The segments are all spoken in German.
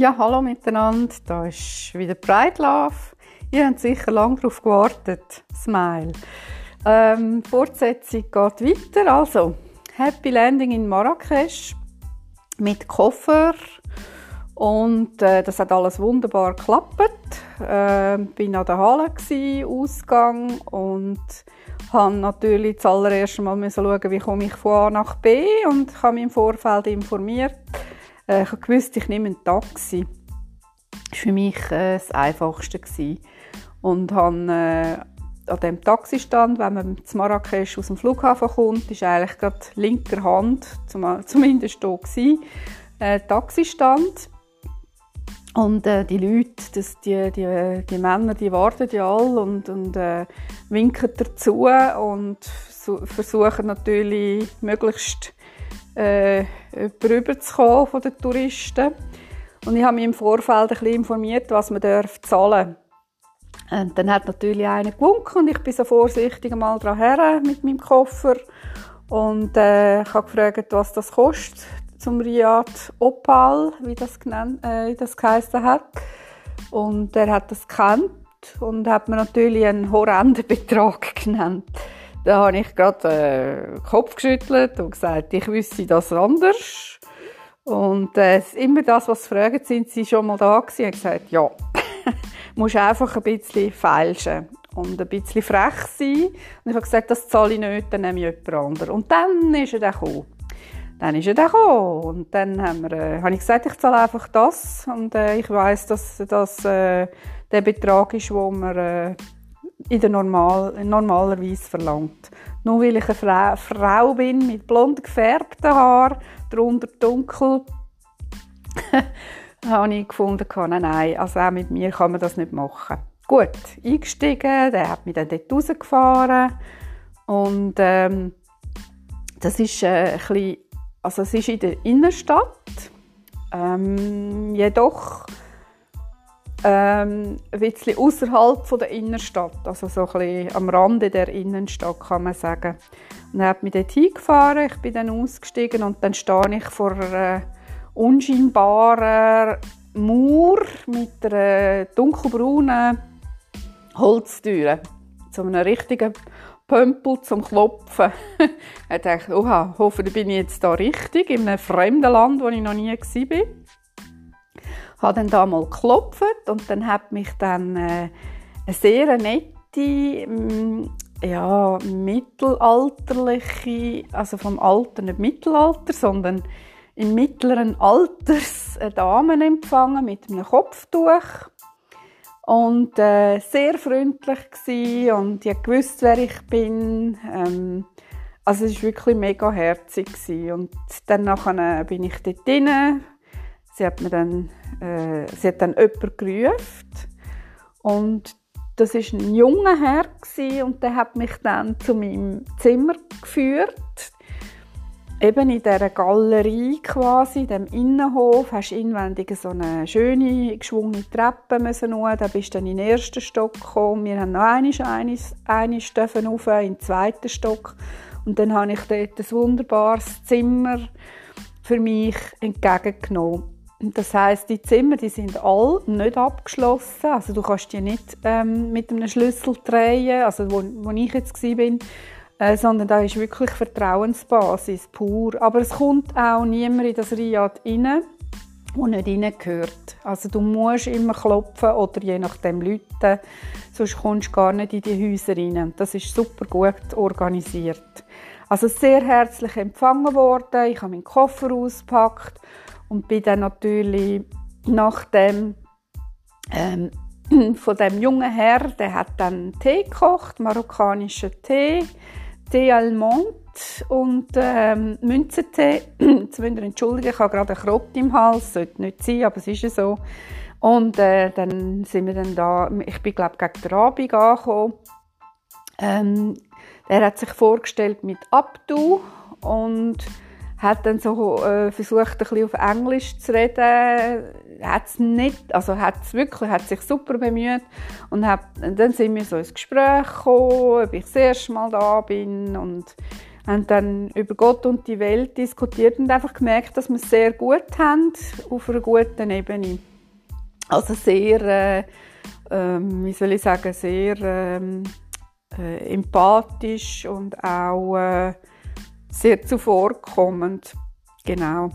Ja, hallo miteinander. Da ist wieder Pride Love. Ihr habt sicher lange darauf gewartet. Smile. Ähm, Fortsetzung geht weiter. Also, Happy Landing in Marrakesch mit Koffer. Und äh, das hat alles wunderbar geklappt. Äh, bin an der Halle, gewesen, Ausgang und habe natürlich zuallererst mal schauen, wie komme ich von A nach B und habe mich im Vorfeld informiert äh, ich wusste, ich nehme ein Taxi. Das war für mich äh, das Einfachste. Gewesen. Und habe äh, an dem Taxistand, wenn man zu Marrakesch aus dem Flughafen kommt, ist eigentlich gerade linker Hand, zum, zumindest hier gewesen, äh, Taxistand. Und äh, die Leute, das, die, die, die Männer, die warten ja alle und, und äh, winken dazu und so, versuchen natürlich möglichst äh, rüberzukommen von den Touristen. Und ich habe mich im Vorfeld ein bisschen informiert, was man darf zahlen darf. Und dann hat natürlich einer gewunken und ich bin so vorsichtig mal dran mit meinem Koffer. Und äh, habe gefragt, was das kostet zum Riad Opal, wie das, genannt, äh, wie das geheißen hat. Und er hat das gekannt und hat mir natürlich einen horrenden Betrag genannt. Da habe ich gerade äh, den Kopf geschüttelt und gesagt, ich wüsste das anders. Und äh, immer das, was sie fragen, sind sie schon mal da gewesen? Ich gesagt, ja. musst einfach ein bisschen feilschen und ein bisschen frech sein. Und ich habe gesagt, das zahle ich nicht, dann nehme ich jemand anderen. Und dann ist er dann gekommen. Dann ist er dann gekommen. Und dann haben wir, äh, habe ich gesagt, ich zahle einfach das. Und äh, ich weiß, dass das äh, der Betrag ist, wo man äh, in der normal, normalerweise verlangt. Nur weil ich eine Frau, Frau bin mit blond gefärbten Haaren, darunter dunkel, habe ich gefunden, nein, nein, also auch mit mir kann man das nicht machen. Gut, eingestiegen, der hat mich dann dort rausgefahren und ähm, das ist äh, ein bisschen, also es ist in der Innenstadt, ähm, jedoch ähm, ein bisschen außerhalb der Innenstadt, also so ein bisschen am Rande der Innenstadt kann man sagen. Und er hat mich dort hingefahren, ich bin dann ausgestiegen und dann stehe ich vor einer unscheinbaren Mauer mit einer dunkelbraunen Holztür, zu einem richtigen Pömpel zum Klopfen. ich dachte, oha, hoffentlich bin ich jetzt da richtig, in einem fremden Land, wo ich noch nie war habe dann da mal geklopft und dann hat mich dann äh, eine sehr nette, mm, ja, mittelalterliche, also vom Alter nicht Mittelalter, sondern im mittleren Alters eine Dame empfangen mit einem Kopftuch und äh, sehr freundlich gsi und ich gewusst, wer ich bin. Ähm, also es war wirklich mega herzig gsi. und dann nachher bin ich dort drinnen, sie hat mir dann, äh, sie hat dann jemanden gerufen und das ist ein junger Herr gewesen, und der hat mich dann zu meinem Zimmer geführt. Eben in dieser Galerie quasi, in dem Innenhof, hast du inwendig so eine schöne, geschwungene Treppe müssen. Da bist du dann in den ersten Stock gekommen. Wir haben noch eine, eine, eine dürfen rauf, in den zweiten Stock. Und dann habe ich dort ein wunderbares Zimmer für mich entgegengenommen. Das heißt, die Zimmer, die sind alle nicht abgeschlossen. Also du kannst die nicht ähm, mit einem Schlüssel drehen, also wo, wo ich jetzt war, bin, äh, sondern da ist wirklich Vertrauensbasis pur. Aber es kommt auch niemand in das Riad rein, der nicht reingehört. Also du musst immer klopfen oder je nachdem Leute, sonst kommst du gar nicht in die Häuser rein. Das ist super gut organisiert. Also sehr herzlich empfangen worden. Ich habe meinen Koffer ausgepackt und bin dann natürlich nach dem ähm, von dem jungen Herr, der hat dann Tee gekocht, marokkanischen Tee, Tee Almond und ähm, Münzentee. Jetzt müsst ihr entschuldigen, ich habe gerade einen Krott im Hals, sollte nicht sein, aber es ist ja so. Und äh, dann sind wir dann da, ich bin glaube gegen den Abend angekommen. Ähm, er hat sich vorgestellt mit Abdu und hat dann so äh, versucht, ein bisschen auf Englisch zu reden. Hat's nicht, also hat's wirklich, hat sich super bemüht. Und, hat, und dann sind wir so ins Gespräch gekommen, ob ich das erste Mal da bin. Und haben dann über Gott und die Welt diskutiert und einfach gemerkt, dass wir es sehr gut haben, auf einer guten Ebene. Also sehr, äh, ähm, wie soll ich sagen, sehr ähm, äh, empathisch und auch äh, sehr zuvorkommend. Genau.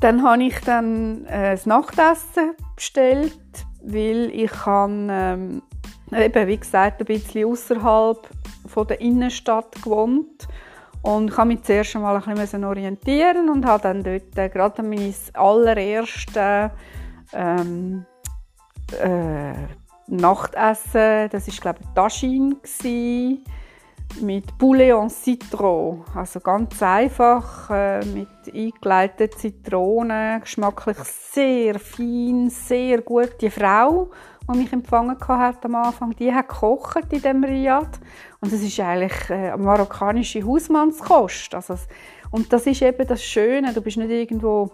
Dann habe ich dann äh, das Nachtessen bestellt, weil ich kann, ähm, eben, wie gesagt, ein bisschen außerhalb der Innenstadt gewohnt und ich habe mich zuerst einmal ein bisschen orientieren und habe dann dort äh, gerade mein allererstes ähm, äh, Nachtessen, das ist glaube ich Taschin mit en Citron, also ganz einfach äh, mit eingeleiteten Zitronen, geschmacklich sehr fein, sehr gut. Die Frau, die mich empfangen hat am Anfang, die hat gekocht in dem Riad und das ist eigentlich äh, marokkanische Hausmannskost. Also, und das ist eben das Schöne, du bist nicht irgendwo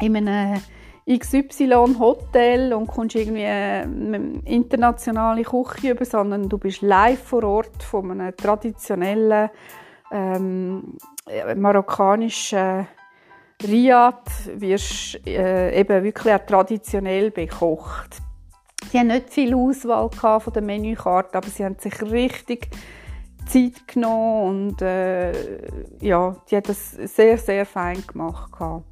in einem XY-Hotel und kommst irgendwie eine äh, internationale Küche über, sondern du bist live vor Ort von einem traditionellen ähm, marokkanischen Riad, wirst äh, eben wirklich auch traditionell bekocht. Sie haben nicht viel Auswahl von der Menükarte, aber sie haben sich richtig Zeit genommen und äh, ja, die hat das sehr, sehr fein gemacht. Gehabt.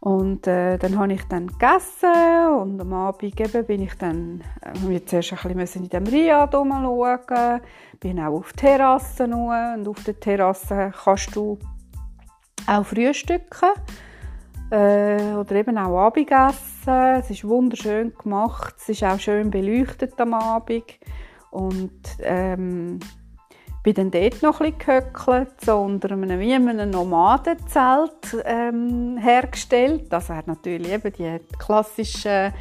Und äh, dann habe ich dann gegessen und am Abend eben bin ich dann, äh, zuerst ein bisschen in dem Riad schauen, bin auch auf die Terrasse und auf der Terrasse kannst du auch frühstücken äh, oder eben auch Abendessen. Es ist wunderschön gemacht, es ist auch schön beleuchtet am Abend und ähm, bin dann dort noch ein gehöckelt, so unter einem, wie einem Nomadenzelt ähm, hergestellt. Also hat natürlich eben die klassischen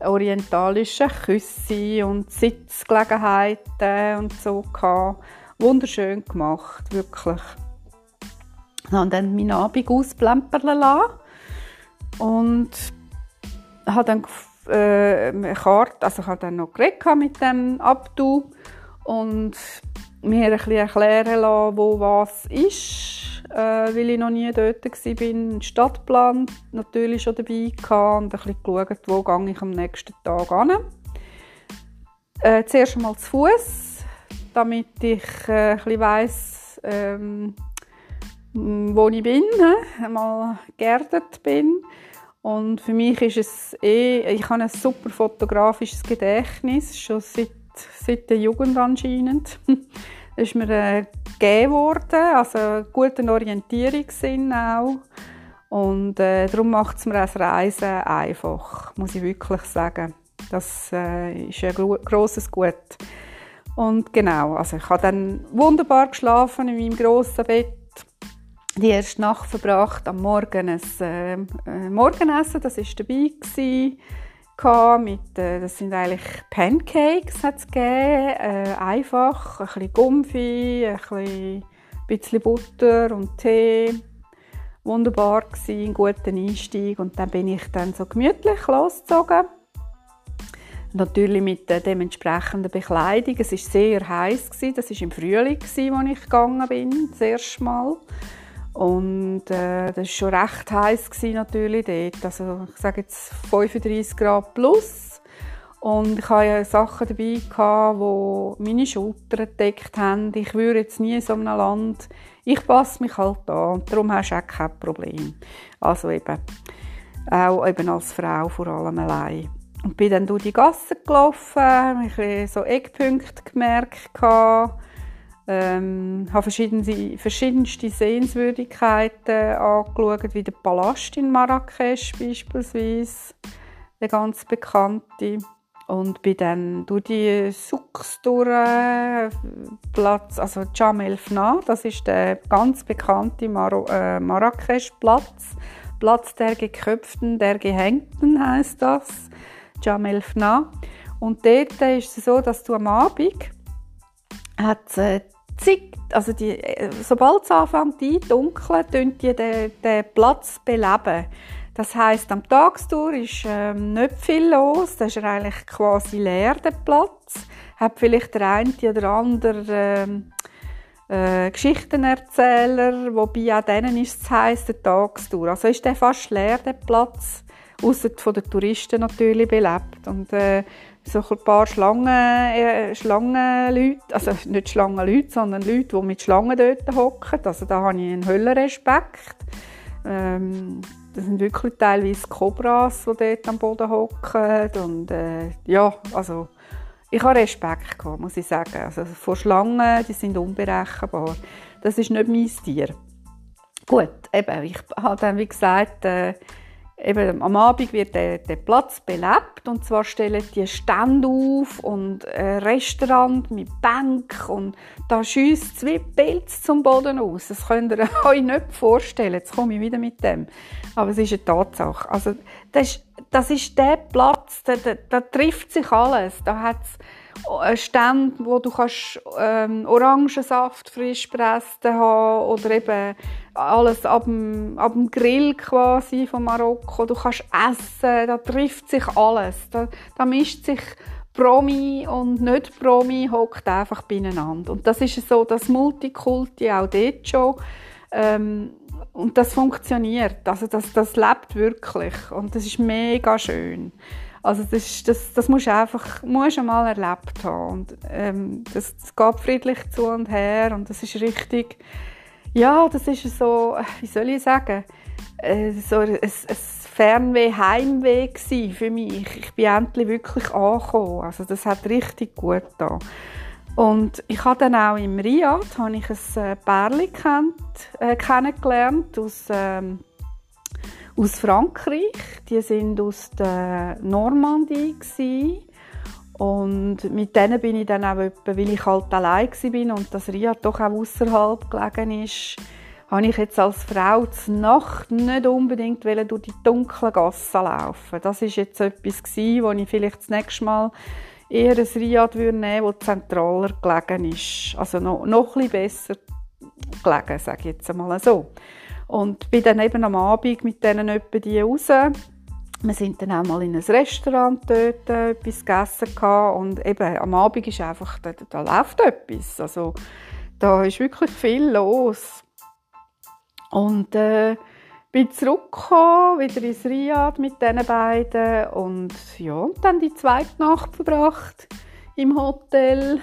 orientalischen Küsse und Sitzgelegenheiten und so gehabt. Wunderschön gemacht, wirklich. Und dann meinen Abend ausplempern lassen und habe dann äh, eine Karte, also ich habe dann noch geredet mit dem Abdu und mir ein bisschen erklären lassen, wo was ist, äh, weil ich noch nie dort war. Stadtplan natürlich schon dabei hatte und ein bisschen geschaut, wo gehe ich am nächsten Tag hin. Äh, zuerst einmal zu Fuß, damit ich äh, ein bisschen weiss, ähm, wo ich bin, äh, mal geerdet bin. Und für mich ist es eh, ich habe ein super fotografisches Gedächtnis, schon seit seit der Jugend anscheinend. das ist mir äh, gegeben worden, also guten Orientierungssinn auch. Und äh, darum macht es mir das Reisen einfach, muss ich wirklich sagen. Das äh, ist ein gro grosses Gut. Und genau, also ich habe dann wunderbar geschlafen in meinem grossen Bett. Die erste Nacht verbracht, am Morgen ein äh, äh Morgenessen, das war dabei. Gewesen mit, äh, das sind eigentlich Pancakes hat's äh, einfach, ein bisschen Gumpfi, ein bisschen Butter und Tee. Wunderbar gewesen, ein guter Einstieg und dann bin ich dann so gemütlich losgezogen. Natürlich mit der dementsprechenden Bekleidung. Es war sehr heiß Das war im Frühling, als ich gegangen bin, das erste Mal. Und äh, das war schon recht heiß natürlich dort. Also ich sage jetzt 35 Grad plus. Und ich hatte ja Sachen dabei, die meine Schultern gedeckt haben. Ich würde jetzt nie in so einem Land... Ich passe mich halt an und darum hast du auch kein Problem. Also eben, auch eben als Frau vor allem allein. Und bin dann durch die Gassen gelaufen, habe so Eckpunkte gemerkt, ähm, habe verschiedene, verschiedenste Sehenswürdigkeiten angeschaut, wie der Palast in Marrakesch beispielsweise, der ganz bekannte. Und bin dann durch die Souks durch, Platz, also Jam el Fna, das ist der ganz bekannte Mar äh, Marrakesch-Platz. Platz der Geköpften, der Gehängten heißt das, Jam el Fna. Und dort ist es so, dass du am Abend hat äh, zig, also die, äh, sobald es anfängt dunkeln, tun die den, den Platz beleben. Das heißt, am Tagstour ist ähm, nicht viel los, da ist eigentlich quasi leer, der Platz. Hat vielleicht der eine oder andere ähm, äh, Geschichtenerzähler, wobei auch denen ist es heiß, der Tagstour. Also ist der fast leer, der Platz, außer von den Touristen natürlich belebt. Und äh, so ein paar Schlangen, äh, Schlangenleute, also nicht Schlangenleute, sondern Leute, die mit Schlangen dort hocken. Also da habe ich einen Höllenrespekt. Ähm, das sind wirklich teilweise Kobras, die dort am Boden hocken. Und äh, ja, also ich habe Respekt gehabt, muss ich sagen. Also vor Schlangen, die sind unberechenbar. Das ist nicht mein Tier. Gut, eben, ich habe dann, wie gesagt, äh, eben, am Abend wird der, der, Platz belebt und zwar stellen die Stände auf und ein Restaurant mit Bank und da schießt zwei Pilze zum Boden aus. Das könnt ihr euch nicht vorstellen. Jetzt komme ich wieder mit dem. Aber es ist eine Tatsache. Also, das ist, das ist der Platz, da, da, da trifft sich alles. Da hat es Stände, wo du kannst, ähm, Orangensaft frisch presst haben oder eben alles ab dem, ab dem Grill quasi von Marokko. Du kannst essen, da trifft sich alles. Da, da mischt sich Promi und nicht Promi hockt einfach beieinander. Und das ist so das Multikulti auch dort schon. Ähm, und das funktioniert. Also das, das lebt wirklich. Und das ist mega schön. Also das, das, das musst du einfach musst einmal erlebt haben. Und, ähm, das, das geht friedlich zu und her und das ist richtig, ja, das ist so, wie soll ich sagen, äh, so ein, ein Fernweh-Heimweh für mich. Ich bin endlich wirklich angekommen. Also das hat richtig gut da. Und ich habe dann auch im Riad habe ich ein äh, Pärchen kennt, äh, kennengelernt aus ähm, aus Frankreich. Die sind aus der Normandie gewesen. Und mit denen bin ich dann auch weil ich halt allein war und das Ria doch auch außerhalb gelegen ist, habe ich jetzt als Frau zur Nacht nicht unbedingt durch die dunklen Gassen laufen. Das ist jetzt etwas gewesen, wo ich vielleicht das nächste Mal eher ein Riad nehmen würde, das zentraler gelegen ist. Also noch, noch ein besser gelegen, sage ich jetzt einmal so. Und bin dann eben am Abend mit denen etwa die raus. Wir sind dann auch mal in ein Restaurant dort äh, etwas gegessen und eben am Abend ist einfach, da, da läuft etwas. Also da ist wirklich viel los. Und äh, bin zurückgekommen, wieder ins Riad mit diesen beiden und ja, und dann die zweite Nacht verbracht im Hotel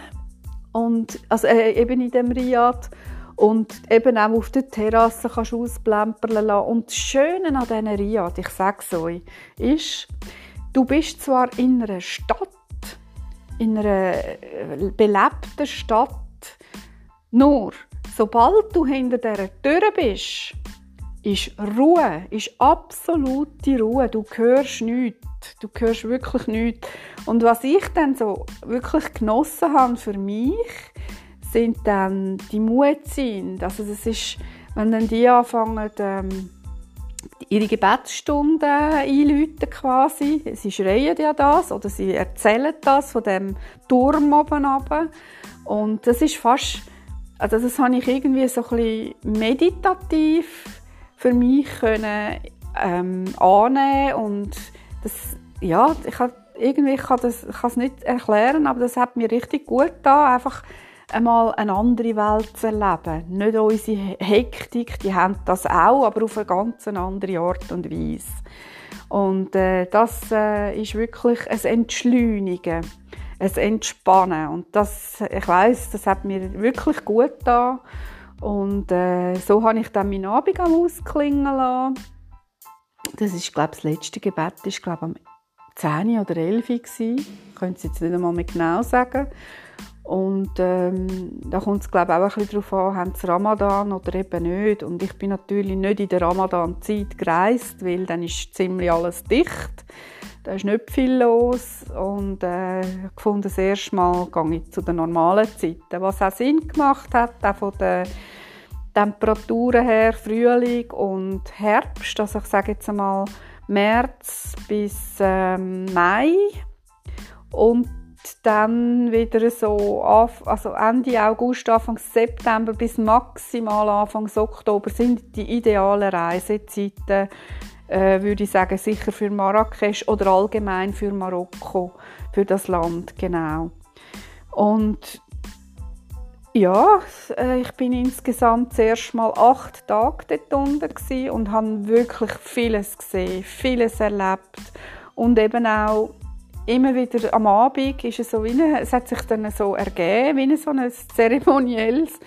und also äh, eben in dem Riad und eben auch auf der Terrasse kannst du ausplempern lassen. Und das Schöne an diesen Riad, ich sage es euch, ist, du bist zwar in einer Stadt, in einer äh, belebten Stadt, nur sobald du hinter dieser Tür bist, ist Ruhe, ist absolute Ruhe. Du hörst nichts. Du hörst wirklich nichts. Und was ich dann so wirklich genossen habe für mich, sind dann die Muezzin. Also das ist, wenn dann die anfangen, ähm, ihre Gebetsstunden einläuten quasi. Sie schreien ja das oder sie erzählen das von dem Turm oben runter. Und das ist fast, also das habe ich irgendwie so ein meditativ für mich können, ähm, annehmen und das, ja, ich kann, irgendwie kann das, ich kann es nicht erklären, aber das hat mir richtig gut da einfach einmal eine andere Welt zu erleben. Nicht unsere Hektik, die haben das auch, aber auf eine ganz andere Art und Weise. Und äh, das äh, ist wirklich ein Entschleunigen, ein Entspannen. Und das, ich weiß, das hat mir wirklich gut da. Und äh, so habe ich dann meinen Abend ausklingen lassen. Das ist, glaube das letzte Gebet ist, glaube am 10 oder 11 Uhr. Ich könnte es jetzt nicht einmal mehr genau sagen. Und ähm, da kommt es glaube auch ein bisschen darauf an, haben sie Ramadan oder eben nicht. Und ich bin natürlich nicht in der Ramadan-Zeit gereist, weil dann ist ziemlich alles dicht. Da ist nicht viel los und äh, ich fand das erste Mal gehe ich zu den normalen Zeiten, was auch Sinn gemacht hat, auch von den Temperaturen her, Frühling und Herbst, also ich sage jetzt einmal März bis ähm, Mai und dann wieder so also Ende August, Anfang September bis maximal Anfang Oktober sind die idealen Reisezeiten, äh, würde ich sagen, sicher für Marrakesch oder allgemein für Marokko, für das Land, genau. Und Ja, äh, ich bin insgesamt zuerst mal acht Tage dort unten und habe wirklich vieles gesehen, vieles erlebt und eben auch immer wieder am Abend ist es so wie eine, es hat sich dann so ergeben, wie so ein zeremonielles,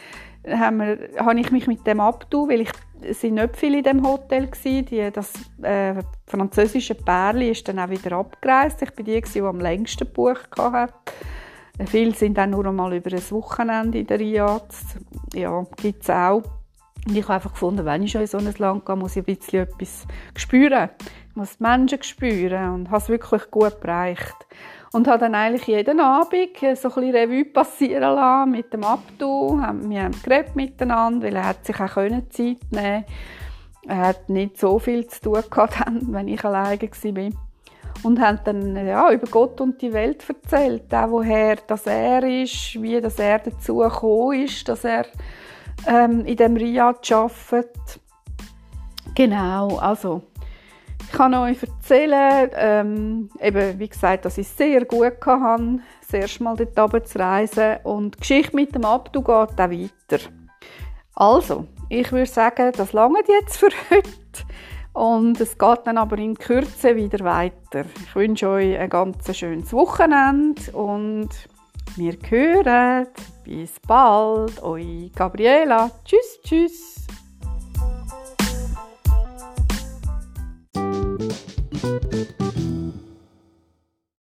habe ich mich mit dem abgetan, weil ich sind nicht viele in dem Hotel gewesen. Die, das äh, französische Pärli ist dann auch wieder abgereist. Ich bin die, die am längsten gebucht hatte. Viele sind dann nur einmal über ein Wochenende in der Riyadh. Ja, gibt es auch. Und ich habe einfach gefunden, wenn ich schon in so ein Land gehe, muss ich ein bisschen etwas spüren. Ich muss die Menschen spüren und habe es wirklich gut bereicht. Und habe dann eigentlich jeden Abend so ein bisschen Revue passieren lassen mit dem Abdu. Wir haben geredet miteinander, weil er hat sich auch Zeit nehmen konnte. Er hat nicht so viel zu tun gehabt, wenn ich alleine war und haben dann ja, über Gott und die Welt erzählt, auch woher das er ist, wie das er dazu gekommen ist, dass er ähm, in dem Riyadh arbeitet. Genau, also ich kann euch erzählen, ähm, eben, wie gesagt, dass ich es sehr gut hatte, das erste Mal dort zu reisen und die Geschichte mit dem Abdu geht auch weiter. Also, ich würde sagen, das lange jetzt für heute. Und es geht dann aber in Kürze wieder weiter. Ich wünsche euch ein ganz schönes Wochenende und wir hören. Bis bald, eure Gabriela. Tschüss, tschüss. You.